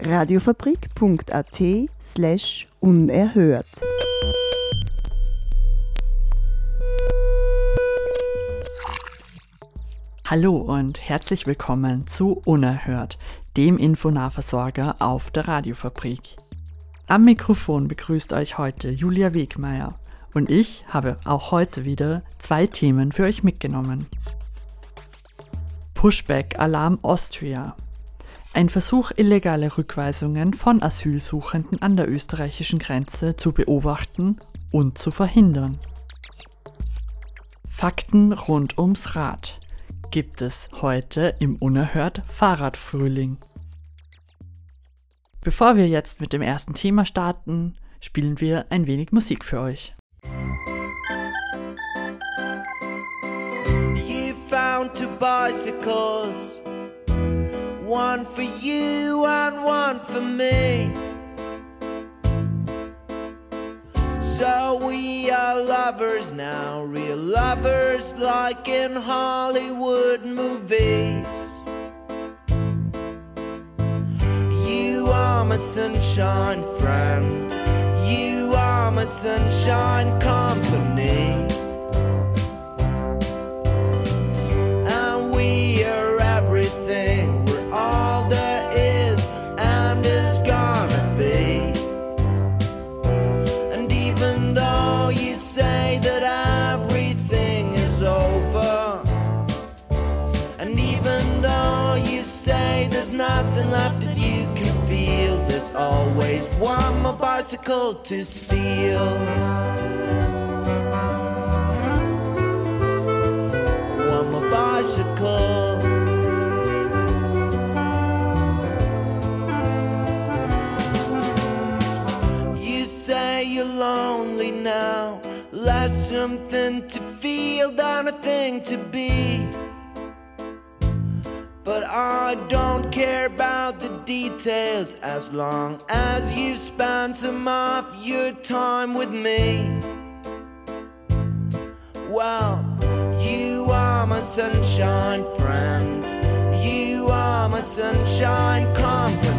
Radiofabrik.at slash unerhört. Hallo und herzlich willkommen zu Unerhört, dem Infonahversorger auf der Radiofabrik. Am Mikrofon begrüßt euch heute Julia Wegmeier und ich habe auch heute wieder zwei Themen für euch mitgenommen. Pushback Alarm Austria. Ein Versuch, illegale Rückweisungen von Asylsuchenden an der österreichischen Grenze zu beobachten und zu verhindern. Fakten rund ums Rad gibt es heute im Unerhört Fahrradfrühling. Bevor wir jetzt mit dem ersten Thema starten, spielen wir ein wenig Musik für euch. found two bicycles one for you and one for me. So we are lovers now, real lovers like in Hollywood movies. You are my sunshine friend, you are my sunshine company. Bicycle to steal. Want my bicycle. You say you're lonely now, less something to feel than a thing to be. But I don't care about the details as long as you spend some of your time with me. Well, you are my sunshine friend, you are my sunshine company.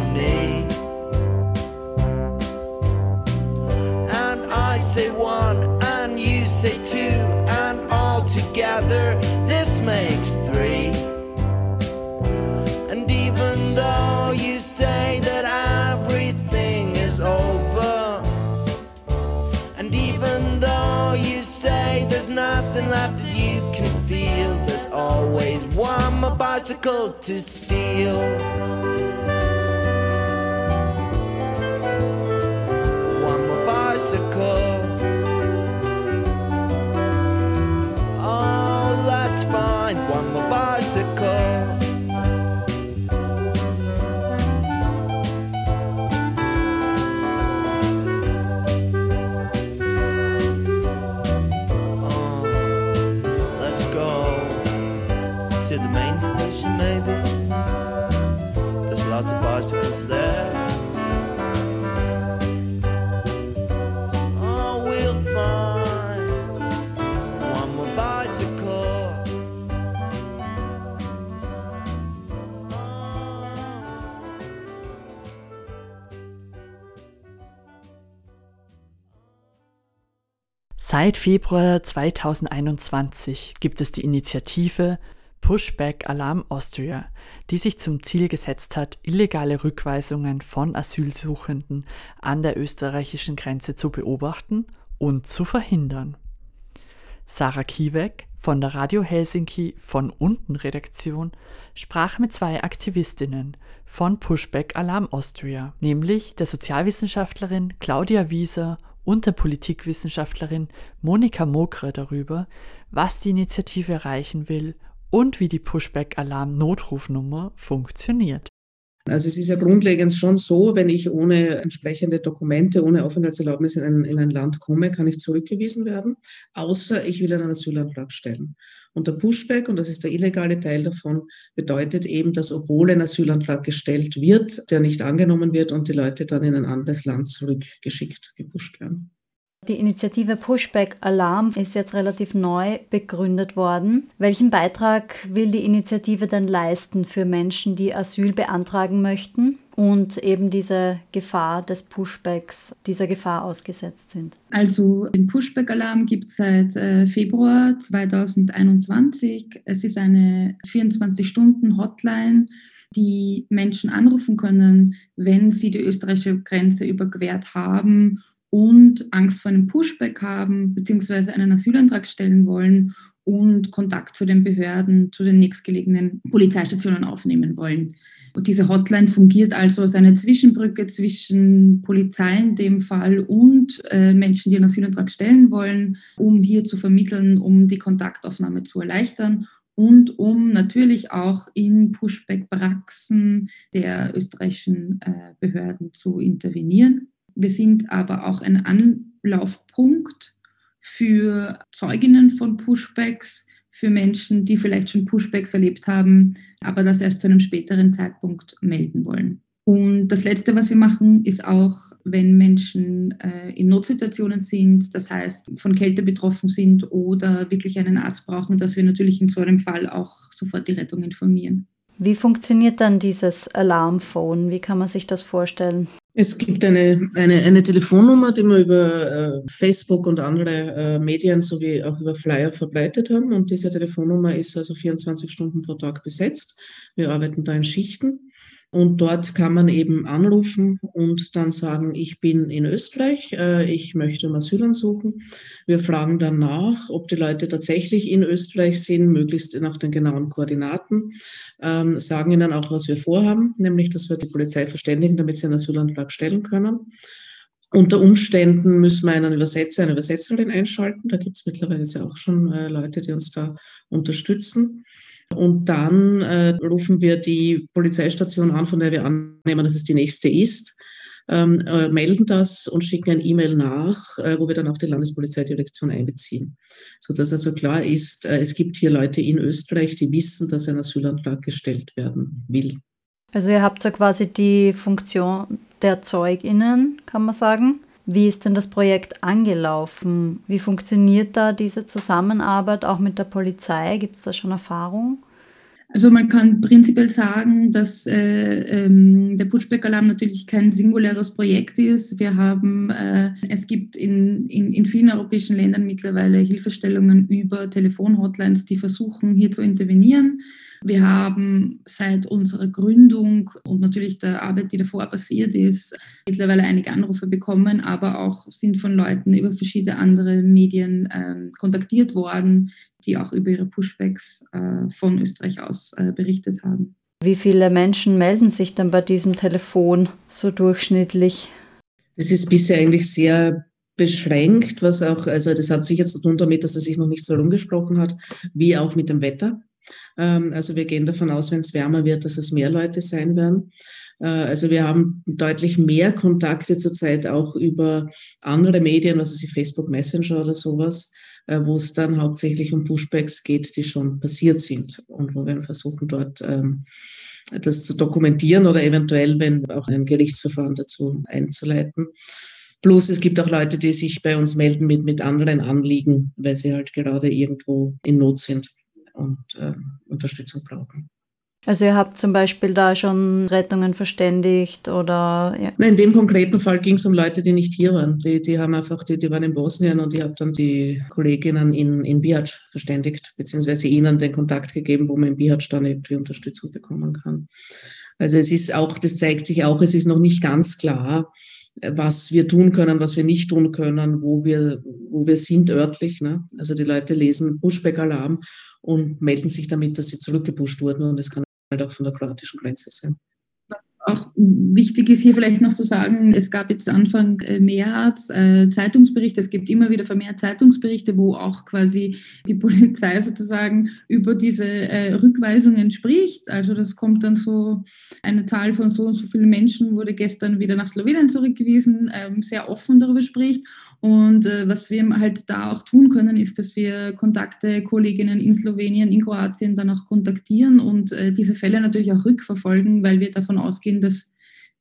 Always one more bicycle to steal. Seit Februar 2021 gibt es die Initiative Pushback Alarm Austria, die sich zum Ziel gesetzt hat, illegale Rückweisungen von Asylsuchenden an der österreichischen Grenze zu beobachten und zu verhindern. Sarah Kiewek von der Radio Helsinki von unten Redaktion sprach mit zwei Aktivistinnen von Pushback Alarm Austria, nämlich der Sozialwissenschaftlerin Claudia Wieser und der Politikwissenschaftlerin Monika Mokre darüber, was die Initiative erreichen will und wie die Pushback-Alarm-Notrufnummer funktioniert. Also es ist ja grundlegend schon so, wenn ich ohne entsprechende Dokumente, ohne Aufenthaltserlaubnis in ein, in ein Land komme, kann ich zurückgewiesen werden, außer ich will einen Asylantrag stellen. Und der Pushback, und das ist der illegale Teil davon, bedeutet eben, dass obwohl ein Asylantrag gestellt wird, der nicht angenommen wird und die Leute dann in ein anderes Land zurückgeschickt, gepusht werden. Die Initiative Pushback Alarm ist jetzt relativ neu begründet worden. Welchen Beitrag will die Initiative denn leisten für Menschen, die Asyl beantragen möchten und eben diese Gefahr des Pushbacks, dieser Gefahr ausgesetzt sind? Also den Pushback Alarm gibt es seit äh, Februar 2021. Es ist eine 24-Stunden-Hotline die Menschen anrufen können, wenn sie die österreichische Grenze überquert haben und Angst vor einem Pushback haben, beziehungsweise einen Asylantrag stellen wollen und Kontakt zu den Behörden, zu den nächstgelegenen Polizeistationen aufnehmen wollen. Und diese Hotline fungiert also als eine Zwischenbrücke zwischen Polizei in dem Fall und äh, Menschen, die einen Asylantrag stellen wollen, um hier zu vermitteln, um die Kontaktaufnahme zu erleichtern und um natürlich auch in Pushback-Praxen der österreichischen äh, Behörden zu intervenieren. Wir sind aber auch ein Anlaufpunkt für Zeuginnen von Pushbacks, für Menschen, die vielleicht schon Pushbacks erlebt haben, aber das erst zu einem späteren Zeitpunkt melden wollen. Und das Letzte, was wir machen, ist auch, wenn Menschen äh, in Notsituationen sind, das heißt von Kälte betroffen sind oder wirklich einen Arzt brauchen, dass wir natürlich in so einem Fall auch sofort die Rettung informieren. Wie funktioniert dann dieses Alarmphone? Wie kann man sich das vorstellen? Es gibt eine, eine, eine Telefonnummer, die wir über äh, Facebook und andere äh, Medien sowie auch über Flyer verbreitet haben. Und diese Telefonnummer ist also 24 Stunden pro Tag besetzt. Wir arbeiten da in Schichten. Und dort kann man eben anrufen und dann sagen, ich bin in Österreich, äh, ich möchte um Asyl suchen. Wir fragen dann nach, ob die Leute tatsächlich in Österreich sind, möglichst nach den genauen Koordinaten, ähm, sagen ihnen auch, was wir vorhaben, nämlich, dass wir die Polizei verständigen, damit sie einen Asylantrag stellen können. Unter Umständen müssen wir einen Übersetzer, eine Übersetzerin einschalten. Da gibt es mittlerweile ja auch schon äh, Leute, die uns da unterstützen. Und dann äh, rufen wir die Polizeistation an, von der wir annehmen, dass es die nächste ist, ähm, äh, melden das und schicken ein E-Mail nach, äh, wo wir dann auch die Landespolizeidirektion einbeziehen. Sodass also klar ist, äh, es gibt hier Leute in Österreich, die wissen, dass ein Asylantrag gestellt werden will. Also ihr habt so quasi die Funktion der ZeugInnen, kann man sagen. Wie ist denn das Projekt angelaufen? Wie funktioniert da diese Zusammenarbeit auch mit der Polizei? Gibt es da schon Erfahrung? Also man kann prinzipiell sagen, dass äh, ähm, der Pushback-Alarm natürlich kein singuläres Projekt ist. Wir haben, äh, es gibt in, in, in vielen europäischen Ländern mittlerweile Hilfestellungen über Telefonhotlines, die versuchen, hier zu intervenieren. Wir haben seit unserer Gründung und natürlich der Arbeit, die davor passiert ist, mittlerweile einige Anrufe bekommen, aber auch sind von Leuten über verschiedene andere Medien äh, kontaktiert worden, die auch über ihre Pushbacks äh, von Österreich aus äh, berichtet haben. Wie viele Menschen melden sich dann bei diesem Telefon so durchschnittlich? Das ist bisher eigentlich sehr beschränkt, was auch, also das hat sich jetzt zu tun damit, dass das sich noch nicht so rumgesprochen hat, wie auch mit dem Wetter. Ähm, also wir gehen davon aus, wenn es wärmer wird, dass es mehr Leute sein werden. Äh, also wir haben deutlich mehr Kontakte zurzeit auch über andere Medien, also Facebook Messenger oder sowas, äh, wo es dann hauptsächlich um Pushbacks geht, die schon passiert sind und wo wir versuchen dort ähm, das zu dokumentieren oder eventuell, wenn auch ein Gerichtsverfahren dazu einzuleiten. Plus es gibt auch Leute, die sich bei uns melden mit, mit anderen Anliegen, weil sie halt gerade irgendwo in Not sind und äh, Unterstützung brauchen. Also ihr habt zum Beispiel da schon Rettungen verständigt oder ja. Nein, in dem konkreten Fall ging es um Leute, die nicht hier waren. Die, die haben einfach, die, die waren in Bosnien und ich habe dann die Kolleginnen in, in Bihac verständigt, beziehungsweise ihnen den Kontakt gegeben, wo man in Bihac dann irgendwie Unterstützung bekommen kann. Also es ist auch, das zeigt sich auch, es ist noch nicht ganz klar, was wir tun können, was wir nicht tun können, wo wir, wo wir sind örtlich. Ne? Also die Leute lesen Pushback-Alarm und melden sich damit, dass sie zurückgepusht wurden und es kann halt auch von der kroatischen Grenze sein. Auch wichtig ist hier vielleicht noch zu sagen, es gab jetzt Anfang äh, März äh, Zeitungsberichte, es gibt immer wieder vermehrt Zeitungsberichte, wo auch quasi die Polizei sozusagen über diese äh, Rückweisungen spricht. Also das kommt dann so, eine Zahl von so und so vielen Menschen wurde gestern wieder nach Slowenien zurückgewiesen, ähm, sehr offen darüber spricht. Und was wir halt da auch tun können, ist, dass wir Kontakte, Kolleginnen in Slowenien, in Kroatien dann auch kontaktieren und diese Fälle natürlich auch rückverfolgen, weil wir davon ausgehen, dass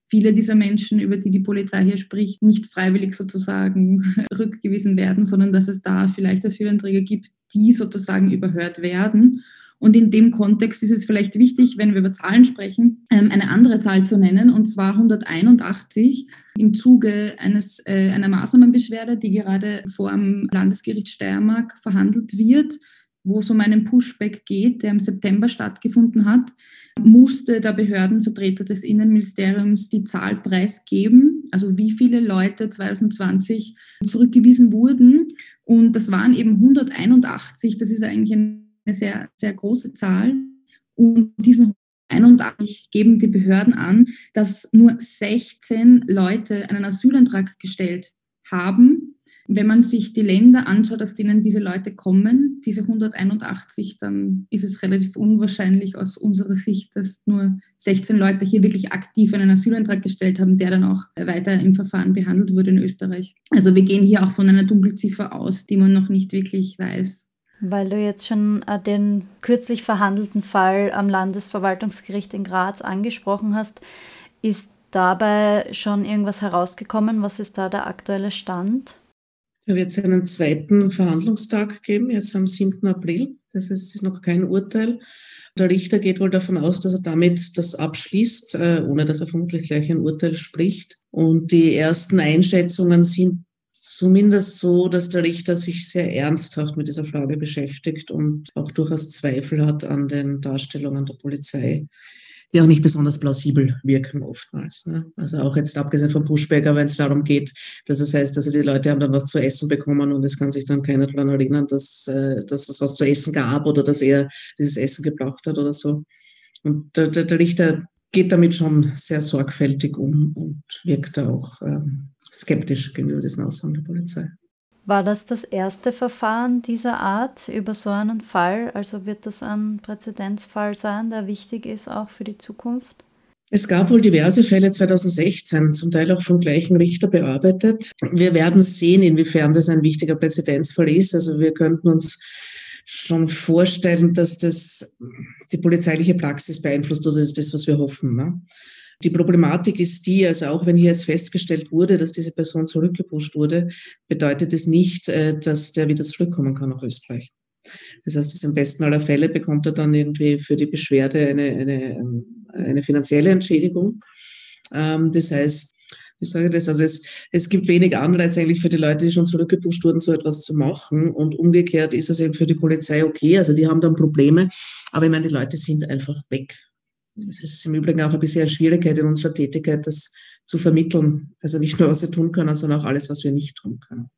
viele dieser Menschen, über die die Polizei hier spricht, nicht freiwillig sozusagen rückgewiesen werden, sondern dass es da vielleicht Asylanträge gibt, die sozusagen überhört werden. Und in dem Kontext ist es vielleicht wichtig, wenn wir über Zahlen sprechen, ähm, eine andere Zahl zu nennen, und zwar 181 im Zuge eines, äh, einer Maßnahmenbeschwerde, die gerade vor dem Landesgericht Steiermark verhandelt wird wo es um einen Pushback geht, der im September stattgefunden hat, musste der Behördenvertreter des Innenministeriums die Zahl preisgeben, also wie viele Leute 2020 zurückgewiesen wurden. Und das waren eben 181, das ist eigentlich eine sehr, sehr große Zahl. Und diesen 81 geben die Behörden an, dass nur 16 Leute einen Asylantrag gestellt haben wenn man sich die Länder anschaut, aus denen diese Leute kommen, diese 181, dann ist es relativ unwahrscheinlich aus unserer Sicht, dass nur 16 Leute hier wirklich aktiv einen Asylantrag gestellt haben, der dann auch weiter im Verfahren behandelt wurde in Österreich. Also wir gehen hier auch von einer Dunkelziffer aus, die man noch nicht wirklich weiß. Weil du jetzt schon äh, den kürzlich verhandelten Fall am Landesverwaltungsgericht in Graz angesprochen hast, ist dabei schon irgendwas herausgekommen? Was ist da der aktuelle Stand? Da wird es einen zweiten Verhandlungstag geben, jetzt am 7. April. Das heißt, es ist noch kein Urteil. Der Richter geht wohl davon aus, dass er damit das abschließt, äh, ohne dass er vermutlich gleich ein Urteil spricht. Und die ersten Einschätzungen sind zumindest so, dass der Richter sich sehr ernsthaft mit dieser Frage beschäftigt und auch durchaus Zweifel hat an den Darstellungen der Polizei die auch nicht besonders plausibel wirken oftmals. Ne? Also auch jetzt abgesehen vom Pushbacker, wenn es darum geht, dass es heißt, also die Leute haben dann was zu essen bekommen und es kann sich dann keiner daran erinnern, dass, äh, dass es was zu essen gab oder dass er dieses Essen gebraucht hat oder so. Und der, der, der Richter geht damit schon sehr sorgfältig um und wirkt da auch ähm, skeptisch gegenüber diesen Aussagen der Polizei. War das das erste Verfahren dieser Art über so einen Fall? Also wird das ein Präzedenzfall sein, der wichtig ist auch für die Zukunft? Es gab wohl diverse Fälle 2016, zum Teil auch vom gleichen Richter bearbeitet. Wir werden sehen, inwiefern das ein wichtiger Präzedenzfall ist. Also wir könnten uns schon vorstellen, dass das die polizeiliche Praxis beeinflusst oder ist das, was wir hoffen. Ne? Die Problematik ist die, also auch wenn hier jetzt festgestellt wurde, dass diese Person zurückgepusht wurde, bedeutet es nicht, äh, dass der wieder zurückkommen kann nach Österreich. Das heißt, dass im besten aller Fälle bekommt er dann irgendwie für die Beschwerde eine, eine, ähm, eine finanzielle Entschädigung. Ähm, das heißt, ich sage das, also es, es gibt wenig Anreiz eigentlich für die Leute, die schon zurückgepusht wurden, so etwas zu machen. Und umgekehrt ist es eben für die Polizei okay. Also die haben dann Probleme, aber ich meine, die Leute sind einfach weg. Es ist im Übrigen auch ein bisschen eine Schwierigkeit in unserer Tätigkeit, das zu vermitteln. Also nicht nur, was wir tun können, sondern auch alles, was wir nicht tun können.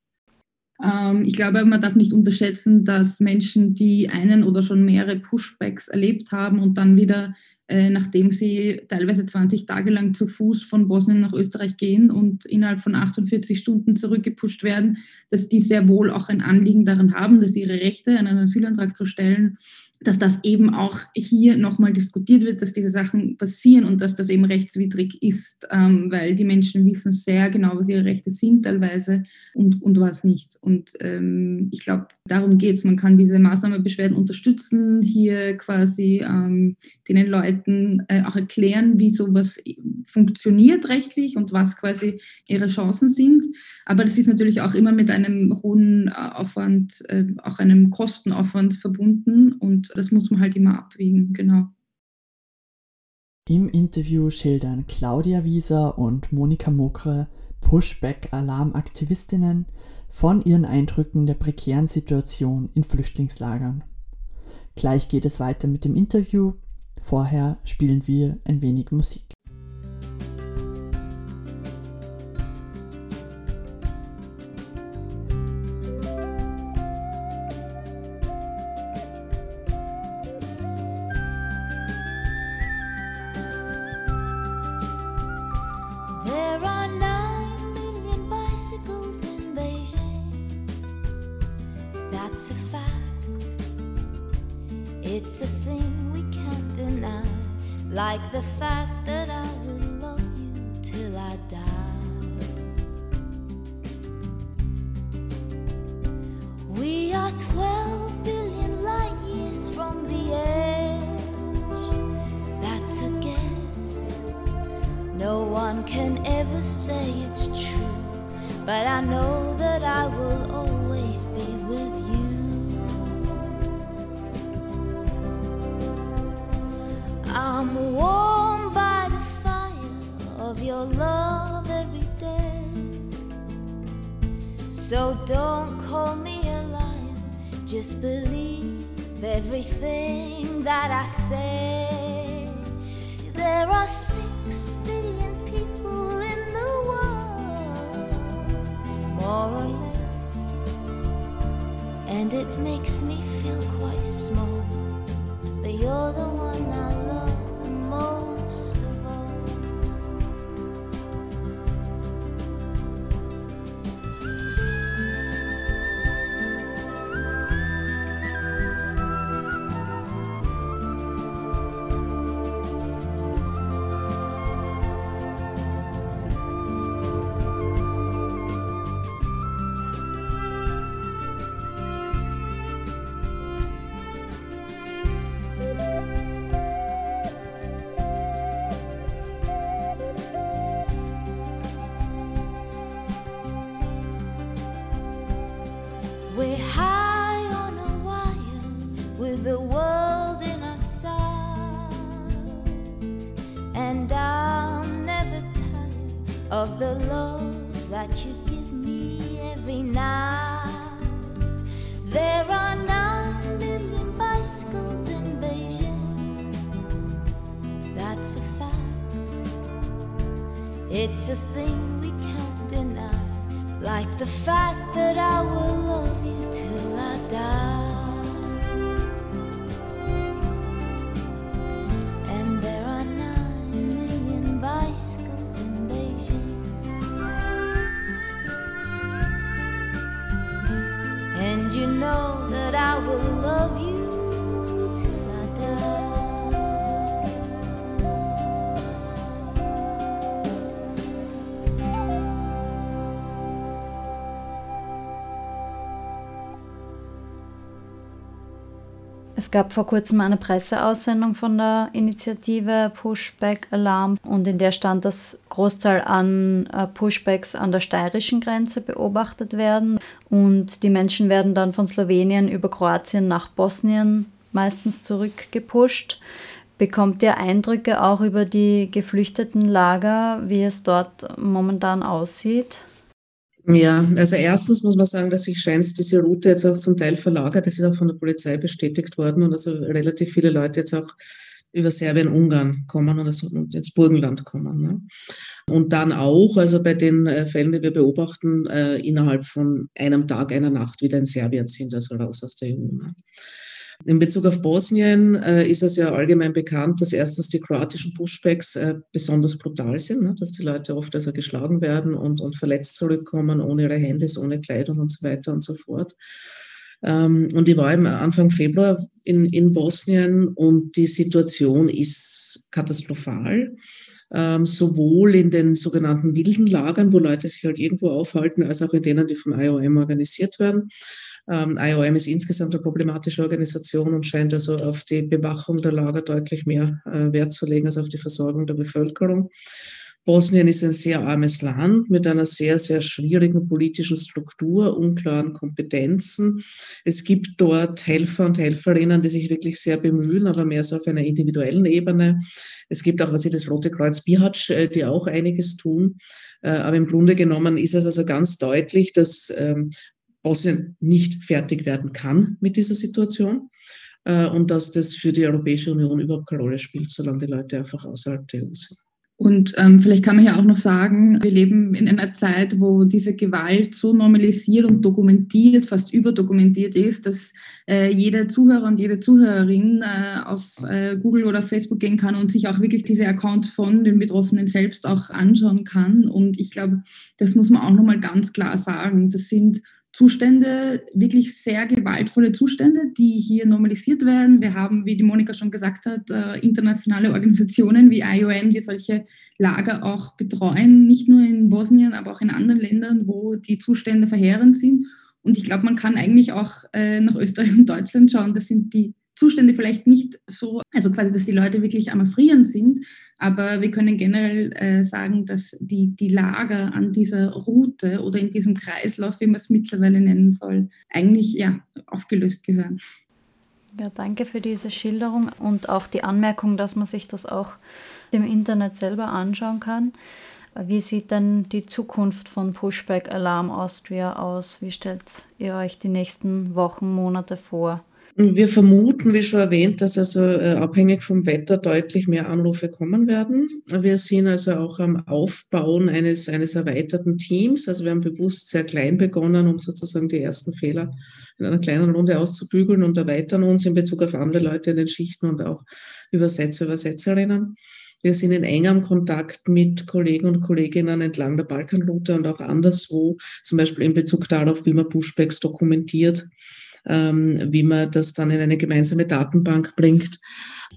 Ähm, ich glaube, man darf nicht unterschätzen, dass Menschen, die einen oder schon mehrere Pushbacks erlebt haben und dann wieder, äh, nachdem sie teilweise 20 Tage lang zu Fuß von Bosnien nach Österreich gehen und innerhalb von 48 Stunden zurückgepusht werden, dass die sehr wohl auch ein Anliegen daran haben, dass ihre Rechte, einen Asylantrag zu stellen, dass das eben auch hier nochmal diskutiert wird, dass diese Sachen passieren und dass das eben rechtswidrig ist, ähm, weil die Menschen wissen sehr genau, was ihre Rechte sind teilweise und, und was nicht. Und ähm, ich glaube, darum geht es. Man kann diese Maßnahmenbeschwerden unterstützen, hier quasi ähm, den Leuten äh, auch erklären, wie sowas funktioniert rechtlich und was quasi ihre Chancen sind. Aber das ist natürlich auch immer mit einem hohen äh, Aufwand, äh, auch einem Kostenaufwand verbunden und das muss man halt immer abwägen, genau. Im Interview schildern Claudia Wieser und Monika Mokre, Pushback-Alarm-Aktivistinnen, von ihren Eindrücken der prekären Situation in Flüchtlingslagern. Gleich geht es weiter mit dem Interview. Vorher spielen wir ein wenig Musik. That's a fact. It's a thing we can't deny, like the fact that I say. There are six billion people in the world, more or less, and it makes me feel quite small. But you're the one I the world in our sight, and I'm never tired of the love that you give me every night. There are nine million bicycles in Beijing. That's a fact. It's a thing we can't deny. Like the fact that I will love you till I die. Es gab vor kurzem eine Presseaussendung von der Initiative Pushback Alarm und in der stand, dass Großteil an äh, Pushbacks an der steirischen Grenze beobachtet werden und die Menschen werden dann von Slowenien über Kroatien nach Bosnien meistens zurückgepusht. Bekommt ihr Eindrücke auch über die geflüchteten Lager, wie es dort momentan aussieht? Ja, also erstens muss man sagen, dass sich scheint, diese Route jetzt auch zum Teil verlagert. Das ist auch von der Polizei bestätigt worden und also relativ viele Leute jetzt auch über Serbien, Ungarn kommen und also ins Burgenland kommen. Ne? Und dann auch, also bei den äh, Fällen, die wir beobachten, äh, innerhalb von einem Tag, einer Nacht wieder in Serbien sind, also raus aus der EU. Ne? In Bezug auf Bosnien äh, ist es ja allgemein bekannt, dass erstens die kroatischen Pushbacks äh, besonders brutal sind, ne? dass die Leute oft also geschlagen werden und, und verletzt zurückkommen, ohne ihre Handys, ohne Kleidung und so weiter und so fort. Ähm, und ich war im Anfang Februar in, in Bosnien und die Situation ist katastrophal. Ähm, sowohl in den sogenannten wilden Lagern, wo Leute sich halt irgendwo aufhalten, als auch in denen, die vom IOM organisiert werden. Ähm, IOM ist insgesamt eine problematische Organisation und scheint also auf die Bewachung der Lager deutlich mehr äh, Wert zu legen als auf die Versorgung der Bevölkerung. Bosnien ist ein sehr armes Land mit einer sehr, sehr schwierigen politischen Struktur, unklaren Kompetenzen. Es gibt dort Helfer und Helferinnen, die sich wirklich sehr bemühen, aber mehr so auf einer individuellen Ebene. Es gibt auch, was ich das Rote Kreuz Bihac, äh, die auch einiges tun. Äh, aber im Grunde genommen ist es also ganz deutlich, dass ähm, Bosnien nicht fertig werden kann mit dieser Situation äh, und dass das für die Europäische Union überhaupt keine Rolle spielt, solange die Leute einfach außerhalb der EU sind. Und ähm, vielleicht kann man ja auch noch sagen, wir leben in einer Zeit, wo diese Gewalt so normalisiert und dokumentiert, fast überdokumentiert ist, dass äh, jeder Zuhörer und jede Zuhörerin äh, auf äh, Google oder Facebook gehen kann und sich auch wirklich diese Accounts von den Betroffenen selbst auch anschauen kann. Und ich glaube, das muss man auch nochmal ganz klar sagen. Das sind Zustände, wirklich sehr gewaltvolle Zustände, die hier normalisiert werden. Wir haben, wie die Monika schon gesagt hat, äh, internationale Organisationen wie IOM, die solche Lager auch betreuen, nicht nur in Bosnien, aber auch in anderen Ländern, wo die Zustände verheerend sind. Und ich glaube, man kann eigentlich auch äh, nach Österreich und Deutschland schauen. Das sind die Zustände vielleicht nicht so, also quasi, dass die Leute wirklich am Erfrieren sind, aber wir können generell äh, sagen, dass die, die Lager an dieser Route oder in diesem Kreislauf, wie man es mittlerweile nennen soll, eigentlich ja, aufgelöst gehören. Ja, danke für diese Schilderung und auch die Anmerkung, dass man sich das auch im Internet selber anschauen kann. Wie sieht denn die Zukunft von Pushback Alarm Austria aus? Wie stellt ihr euch die nächsten Wochen, Monate vor? Wir vermuten, wie schon erwähnt, dass also äh, abhängig vom Wetter deutlich mehr Anrufe kommen werden. Wir sind also auch am Aufbauen eines, eines erweiterten Teams. Also wir haben bewusst sehr klein begonnen, um sozusagen die ersten Fehler in einer kleinen Runde auszubügeln und erweitern uns in Bezug auf andere Leute in den Schichten und auch Übersetzer, Übersetzerinnen. Wir sind in engem Kontakt mit Kollegen und Kolleginnen entlang der Balkanroute und auch anderswo, zum Beispiel in Bezug darauf, wie man Pushbacks dokumentiert ähm, wie man das dann in eine gemeinsame Datenbank bringt.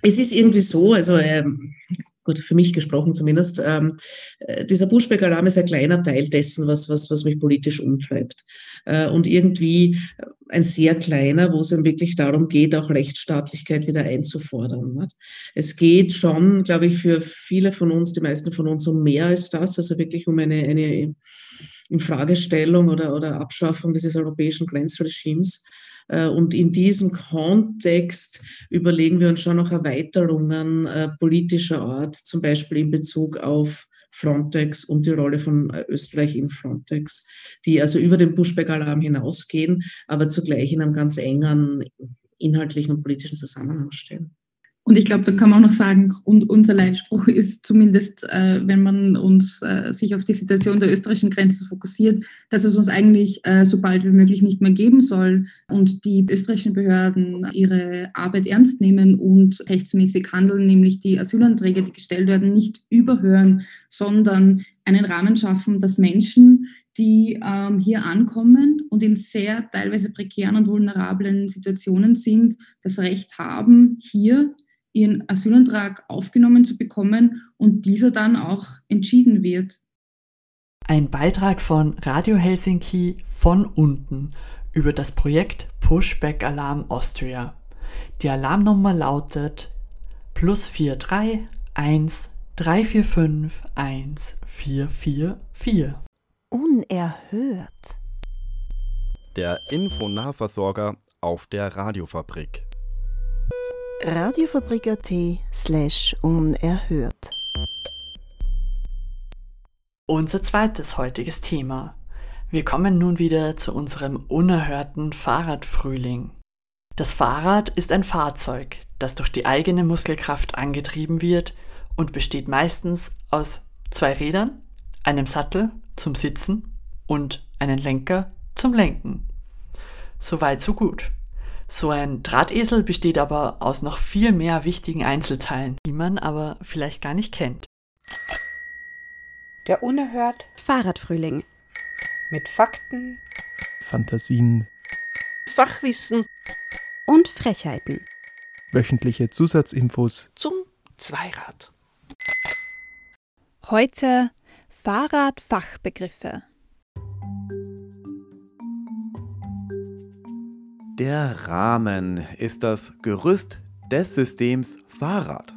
Es ist irgendwie so, also ähm, gut, für mich gesprochen zumindest, ähm, äh, dieser Pushback-Alarm ist ein kleiner Teil dessen, was, was, was mich politisch umtreibt. Äh, und irgendwie ein sehr kleiner, wo es dann wirklich darum geht, auch Rechtsstaatlichkeit wieder einzufordern. Nicht? Es geht schon, glaube ich, für viele von uns, die meisten von uns, um mehr als das, also wirklich um eine, eine Infragestellung oder, oder Abschaffung dieses europäischen Grenzregimes. Äh, und in diesem Kontext überlegen wir uns schon noch Erweiterungen äh, politischer Art, zum Beispiel in Bezug auf Frontex und die Rolle von äh, Österreich in Frontex, die also über den Pushback-Alarm hinausgehen, aber zugleich in einem ganz engen inhaltlichen und politischen Zusammenhang stehen. Und ich glaube, da kann man auch noch sagen, und unser Leitspruch ist zumindest, äh, wenn man uns äh, sich auf die Situation der österreichischen Grenze fokussiert, dass es uns eigentlich äh, so bald wie möglich nicht mehr geben soll und die österreichischen Behörden ihre Arbeit ernst nehmen und rechtsmäßig handeln, nämlich die Asylanträge, die gestellt werden, nicht überhören, sondern einen Rahmen schaffen, dass Menschen, die ähm, hier ankommen und in sehr teilweise prekären und vulnerablen Situationen sind, das Recht haben, hier ihren Asylantrag aufgenommen zu bekommen und dieser dann auch entschieden wird. Ein Beitrag von Radio Helsinki von unten über das Projekt Pushback Alarm Austria. Die Alarmnummer lautet plus 431 345 1444. Unerhört. Der Infonahversorger auf der Radiofabrik radiofabrik.at slash unerhört. Unser zweites heutiges Thema. Wir kommen nun wieder zu unserem unerhörten Fahrradfrühling. Das Fahrrad ist ein Fahrzeug, das durch die eigene Muskelkraft angetrieben wird und besteht meistens aus zwei Rädern, einem Sattel zum Sitzen und einen Lenker zum Lenken. Soweit so gut. So ein Drahtesel besteht aber aus noch viel mehr wichtigen Einzelteilen, die man aber vielleicht gar nicht kennt. Der unerhört Fahrradfrühling. Mit Fakten, Fantasien, Fachwissen und Frechheiten. Wöchentliche Zusatzinfos zum Zweirad. Heute Fahrradfachbegriffe. Der Rahmen ist das Gerüst des Systems Fahrrad.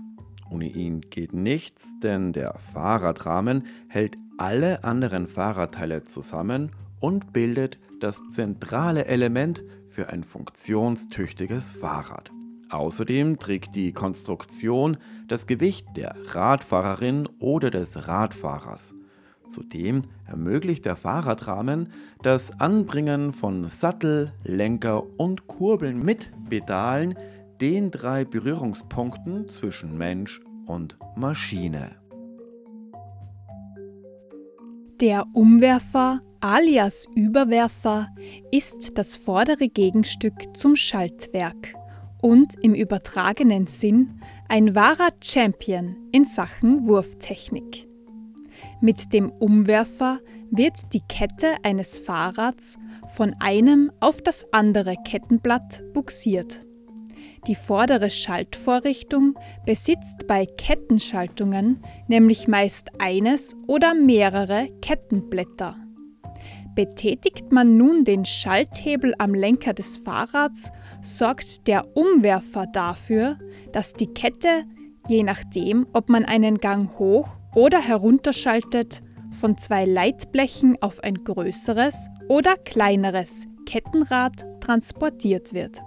Ohne ihn geht nichts, denn der Fahrradrahmen hält alle anderen Fahrradteile zusammen und bildet das zentrale Element für ein funktionstüchtiges Fahrrad. Außerdem trägt die Konstruktion das Gewicht der Radfahrerin oder des Radfahrers. Zudem ermöglicht der Fahrradrahmen das Anbringen von Sattel, Lenker und Kurbeln mit Pedalen, den drei Berührungspunkten zwischen Mensch und Maschine. Der Umwerfer alias Überwerfer ist das vordere Gegenstück zum Schaltwerk und im übertragenen Sinn ein wahrer Champion in Sachen Wurftechnik. Mit dem Umwerfer wird die Kette eines Fahrrads von einem auf das andere Kettenblatt buxiert. Die vordere Schaltvorrichtung besitzt bei Kettenschaltungen nämlich meist eines oder mehrere Kettenblätter. Betätigt man nun den Schalthebel am Lenker des Fahrrads, sorgt der Umwerfer dafür, dass die Kette, je nachdem, ob man einen Gang hoch oder herunterschaltet, von zwei Leitblechen auf ein größeres oder kleineres Kettenrad transportiert wird.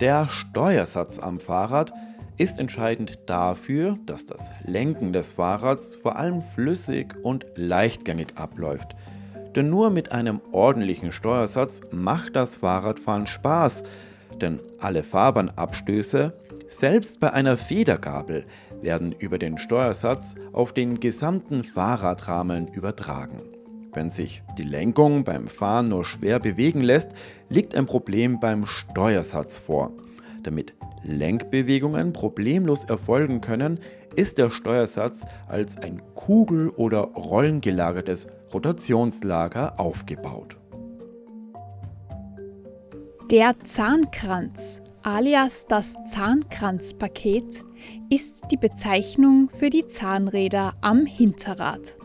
Der Steuersatz am Fahrrad ist entscheidend dafür, dass das Lenken des Fahrrads vor allem flüssig und leichtgängig abläuft. Denn nur mit einem ordentlichen Steuersatz macht das Fahrradfahren Spaß, denn alle Fahrbahnabstöße, selbst bei einer Federgabel, werden über den Steuersatz auf den gesamten Fahrradrahmen übertragen. Wenn sich die Lenkung beim Fahren nur schwer bewegen lässt, liegt ein Problem beim Steuersatz vor. Damit Lenkbewegungen problemlos erfolgen können, ist der Steuersatz als ein kugel- oder rollengelagertes Rotationslager aufgebaut. Der Zahnkranz alias das Zahnkranzpaket ist die Bezeichnung für die Zahnräder am Hinterrad.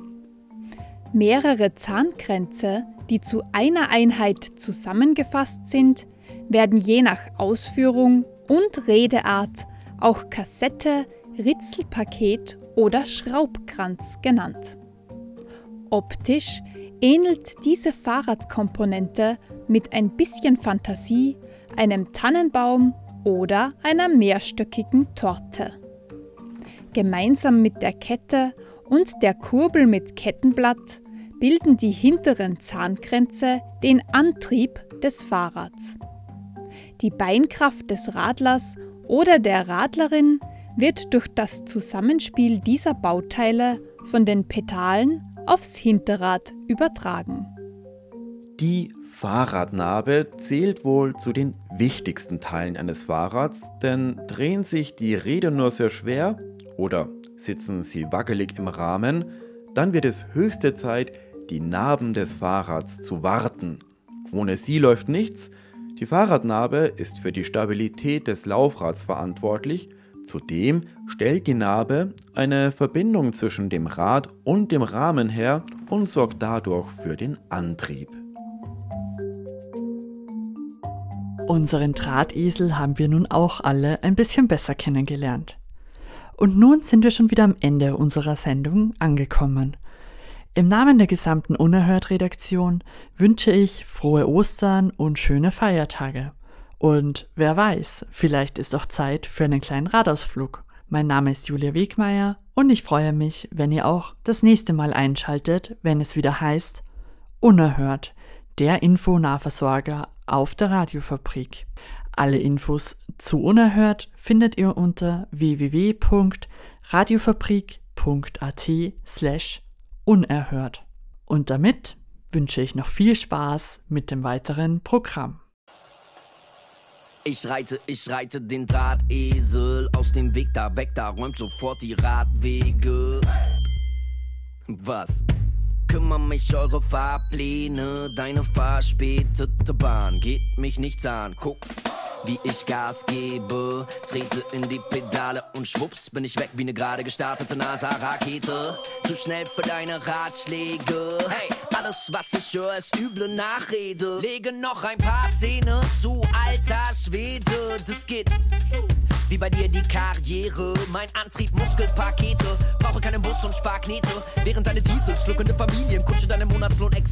Mehrere Zahnkränze, die zu einer Einheit zusammengefasst sind, werden je nach Ausführung und Redeart auch Kassette, Ritzelpaket oder Schraubkranz genannt. Optisch ähnelt diese Fahrradkomponente mit ein bisschen Fantasie einem Tannenbaum oder einer mehrstöckigen Torte. Gemeinsam mit der Kette und der Kurbel mit Kettenblatt bilden die hinteren Zahnkränze den Antrieb des Fahrrads. Die Beinkraft des Radlers oder der Radlerin wird durch das Zusammenspiel dieser Bauteile von den Pedalen aufs Hinterrad übertragen. Die Fahrradnabe zählt wohl zu den wichtigsten Teilen eines Fahrrads, denn drehen sich die Räder nur sehr schwer oder sitzen sie wackelig im Rahmen, dann wird es höchste Zeit, die Narben des Fahrrads zu warten. Ohne sie läuft nichts. Die Fahrradnabe ist für die Stabilität des Laufrads verantwortlich. Zudem stellt die Narbe eine Verbindung zwischen dem Rad und dem Rahmen her und sorgt dadurch für den Antrieb. Unseren Drahtesel haben wir nun auch alle ein bisschen besser kennengelernt. Und nun sind wir schon wieder am Ende unserer Sendung angekommen. Im Namen der gesamten Unerhört-Redaktion wünsche ich frohe Ostern und schöne Feiertage. Und wer weiß, vielleicht ist auch Zeit für einen kleinen Radausflug. Mein Name ist Julia Wegmeier und ich freue mich, wenn ihr auch das nächste Mal einschaltet, wenn es wieder heißt Unerhört, der Infonahversorger auf der Radiofabrik. Alle Infos zu Unerhört findet ihr unter www.radiofabrik.at slash unerhört. Und damit wünsche ich noch viel Spaß mit dem weiteren Programm. Ich reite, ich reite den Drahtesel aus dem Weg da weg, da räumt sofort die Radwege. Was? Kümmer mich eure Fahrpläne, deine verspätete Bahn geht mich nichts an. Guck, wie ich Gas gebe, trete in die Pedale und schwupps bin ich weg wie eine gerade gestartete NASA-Rakete. Zu schnell für deine Ratschläge. Hey, alles was ich höre ist üble Nachrede. Lege noch ein paar Zähne zu, alter Schwede. Das geht wie bei dir die Karriere. Mein Antrieb, Muskelpakete. Brauche keinen Bus und Sparknete. Während deine Diesel schluckende Familienkutsche deine Monatslohn ex.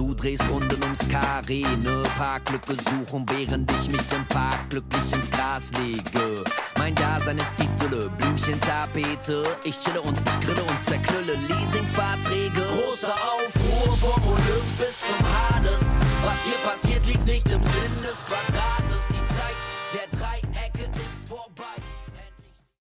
Du drehst Runden ums Karre, ne Parklücke suchen, während ich mich im Park glücklich ins Gras lege. Mein Dasein ist die Tülle, Blümchen-Tapete. Ich chille und grille und zerknülle Leasingverträge. Großer Aufruhr vom Olymp bis zum Hades. Was hier passiert, liegt nicht im Sinn des Quadrats.